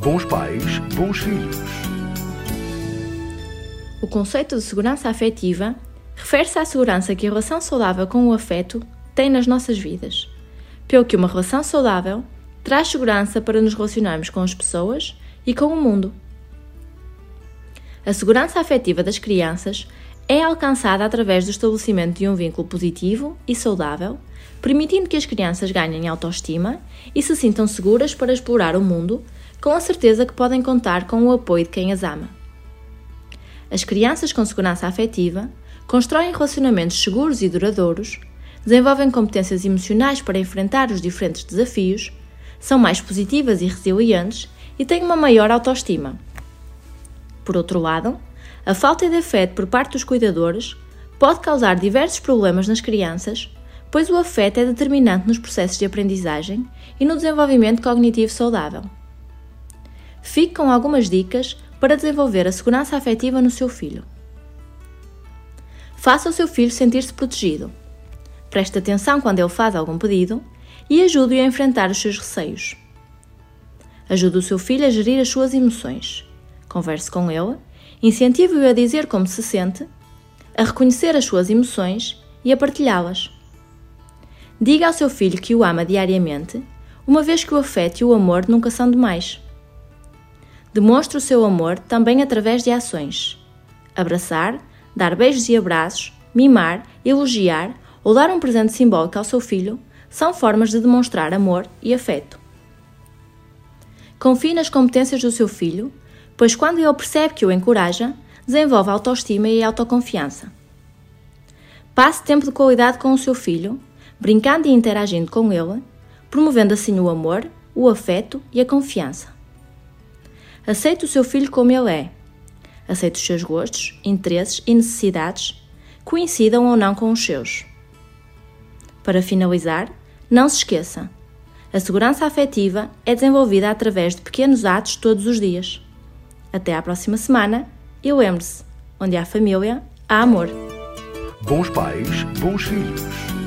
Bons pais, bons filhos. O conceito de segurança afetiva refere-se à segurança que a relação saudável com o afeto tem nas nossas vidas, pelo que uma relação saudável traz segurança para nos relacionarmos com as pessoas e com o mundo. A segurança afetiva das crianças é alcançada através do estabelecimento de um vínculo positivo e saudável, permitindo que as crianças ganhem autoestima e se sintam seguras para explorar o mundo, com a certeza que podem contar com o apoio de quem as ama. As crianças com segurança afetiva constroem relacionamentos seguros e duradouros, desenvolvem competências emocionais para enfrentar os diferentes desafios, são mais positivas e resilientes e têm uma maior autoestima. Por outro lado, a falta de afeto por parte dos cuidadores pode causar diversos problemas nas crianças, pois o afeto é determinante nos processos de aprendizagem e no desenvolvimento cognitivo saudável. Fique com algumas dicas para desenvolver a segurança afetiva no seu filho. Faça o seu filho sentir-se protegido. Preste atenção quando ele faz algum pedido e ajude-o a enfrentar os seus receios. Ajude o seu filho a gerir as suas emoções. Converse com ele Incentive-o a dizer como se sente, a reconhecer as suas emoções e a partilhá-las. Diga ao seu filho que o ama diariamente, uma vez que o afeto e o amor nunca são demais. Demonstre o seu amor também através de ações. Abraçar, dar beijos e abraços, mimar, elogiar ou dar um presente simbólico ao seu filho são formas de demonstrar amor e afeto. Confie nas competências do seu filho pois quando ele percebe que o encoraja, desenvolve autoestima e autoconfiança. Passe tempo de qualidade com o seu filho, brincando e interagindo com ele, promovendo assim o amor, o afeto e a confiança. Aceite o seu filho como ele é. Aceite os seus gostos, interesses e necessidades, coincidam ou não com os seus. Para finalizar, não se esqueça: a segurança afetiva é desenvolvida através de pequenos atos todos os dias. Até à próxima semana e lembre-se: onde há família, há amor. Bons pais, bons filhos.